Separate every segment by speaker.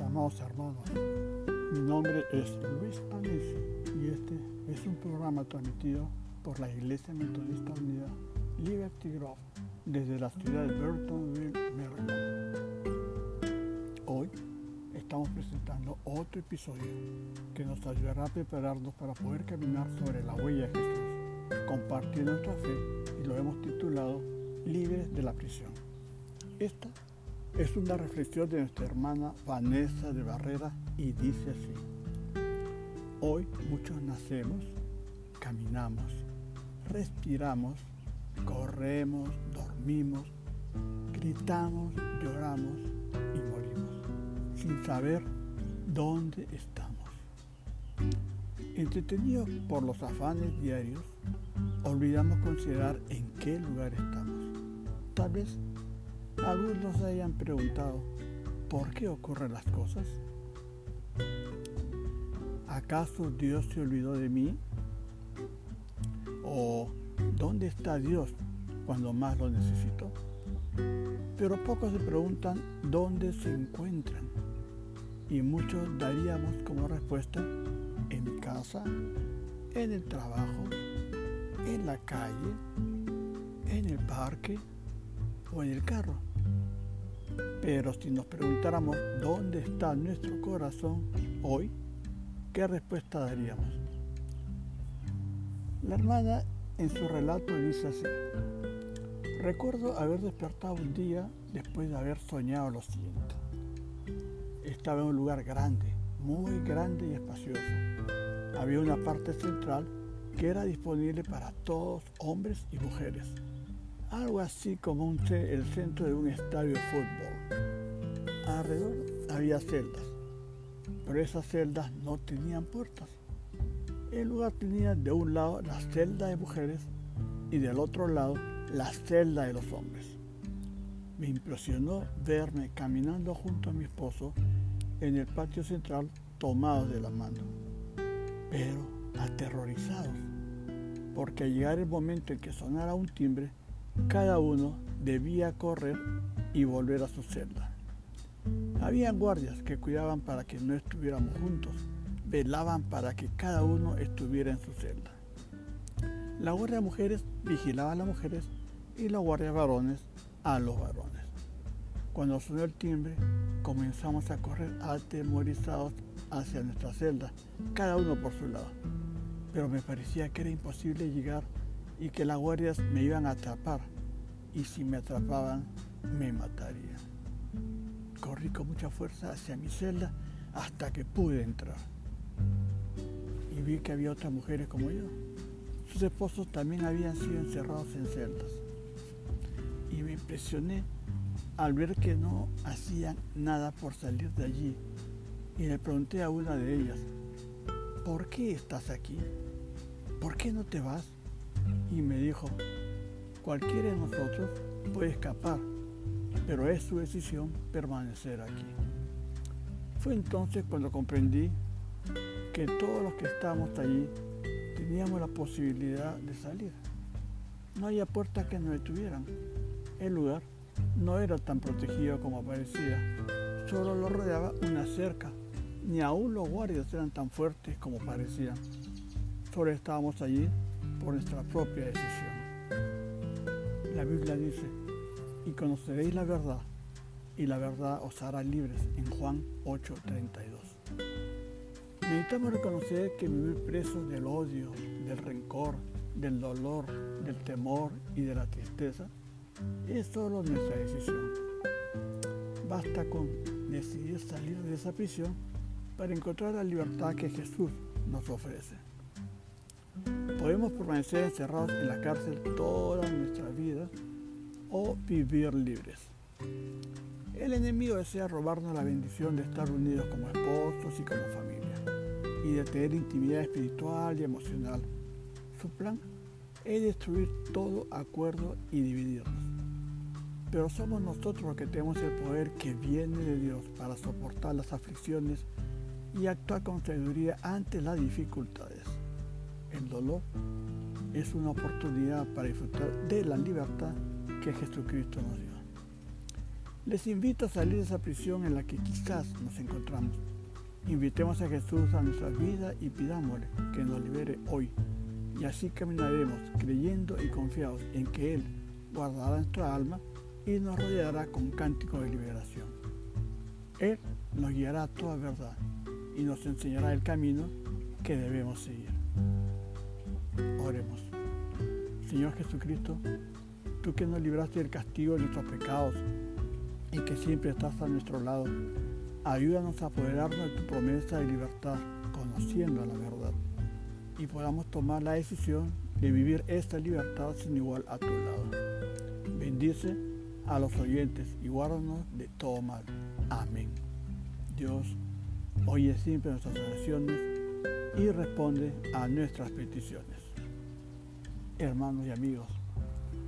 Speaker 1: amados hermanos. Mi nombre es Luis Panici y este es un programa transmitido por la Iglesia Metodista Unida Liberty Grove desde la ciudad de Burtonville, Maryland. Hoy estamos presentando otro episodio que nos ayudará a prepararnos para poder caminar sobre la huella de Jesús, compartiendo nuestra fe y lo hemos titulado Libres de la prisión. Esta es una reflexión de nuestra hermana Vanessa de Barrera y dice así. Hoy muchos nacemos, caminamos, respiramos, corremos, dormimos, gritamos, lloramos y morimos, sin saber dónde estamos. Entretenidos por los afanes diarios, olvidamos considerar en qué lugar estamos. Tal vez algunos se hayan preguntado, ¿por qué ocurren las cosas? ¿Acaso Dios se olvidó de mí? ¿O dónde está Dios cuando más lo necesito? Pero pocos se preguntan dónde se encuentran. Y muchos daríamos como respuesta en casa, en el trabajo, en la calle, en el parque o en el carro. Pero si nos preguntáramos dónde está nuestro corazón hoy, ¿qué respuesta daríamos? La hermana en su relato dice así, recuerdo haber despertado un día después de haber soñado lo siguiente. Estaba en un lugar grande, muy grande y espacioso. Había una parte central que era disponible para todos, hombres y mujeres algo así como el centro de un estadio de fútbol. Alrededor había celdas, pero esas celdas no tenían puertas. El lugar tenía de un lado la celda de mujeres y del otro lado la celda de los hombres. Me impresionó verme caminando junto a mi esposo en el patio central tomados de la mano, pero aterrorizados, porque al llegar el momento en que sonara un timbre, cada uno debía correr y volver a su celda. Habían guardias que cuidaban para que no estuviéramos juntos, velaban para que cada uno estuviera en su celda. La guardia de mujeres vigilaba a las mujeres y la guardia de varones a los varones. Cuando sonó el timbre, comenzamos a correr atemorizados hacia nuestra celda, cada uno por su lado. Pero me parecía que era imposible llegar y que las guardias me iban a atrapar y si me atrapaban me matarían. Corrí con mucha fuerza hacia mi celda hasta que pude entrar y vi que había otras mujeres como yo. Sus esposos también habían sido encerrados en celdas y me impresioné al ver que no hacían nada por salir de allí y le pregunté a una de ellas, ¿por qué estás aquí? ¿Por qué no te vas? Y me dijo, cualquiera de nosotros puede escapar, pero es su decisión permanecer aquí. Fue entonces cuando comprendí que todos los que estábamos allí teníamos la posibilidad de salir. No había puertas que nos detuvieran. El lugar no era tan protegido como parecía, solo lo rodeaba una cerca. Ni aún los guardias eran tan fuertes como parecían. Solo estábamos allí por nuestra propia decisión. La Biblia dice, y conoceréis la verdad, y la verdad os hará libres, en Juan 8:32. Necesitamos reconocer que vivir presos del odio, del rencor, del dolor, del temor y de la tristeza es solo nuestra decisión. Basta con decidir salir de esa prisión para encontrar la libertad que Jesús nos ofrece. Podemos permanecer encerrados en la cárcel toda nuestra vida o vivir libres. El enemigo desea robarnos la bendición de estar unidos como esposos y como familia y de tener intimidad espiritual y emocional. Su plan es destruir todo acuerdo y dividirnos. Pero somos nosotros los que tenemos el poder que viene de Dios para soportar las aflicciones y actuar con sabiduría ante las dificultades el dolor es una oportunidad para disfrutar de la libertad que Jesucristo nos dio. Les invito a salir de esa prisión en la que quizás nos encontramos. Invitemos a Jesús a nuestra vida y pidámosle que nos libere hoy. Y así caminaremos creyendo y confiados en que Él guardará nuestra alma y nos rodeará con cántico de liberación. Él nos guiará a toda verdad y nos enseñará el camino que debemos seguir. Oremos. Señor Jesucristo, tú que nos libraste del castigo de nuestros pecados y que siempre estás a nuestro lado, ayúdanos a apoderarnos de tu promesa de libertad, conociendo la verdad, y podamos tomar la decisión de vivir esta libertad sin igual a tu lado. Bendice a los oyentes y guárdanos de todo mal. Amén. Dios oye siempre nuestras oraciones y responde a nuestras peticiones. Hermanos y amigos,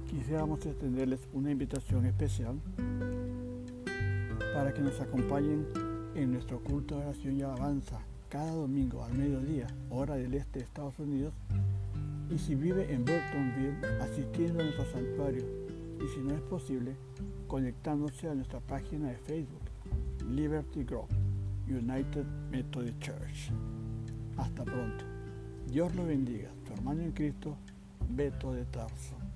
Speaker 1: quisiéramos extenderles una invitación especial para que nos acompañen en nuestro culto de oración y alabanza cada domingo al mediodía, hora del este de Estados Unidos, y si vive en Burtonville, asistiendo a nuestro santuario, y si no es posible, conectándose a nuestra página de Facebook, Liberty Grove, United Methodist Church. Hasta pronto. Dios lo bendiga. Tu hermano en Cristo, Beto de Tarso.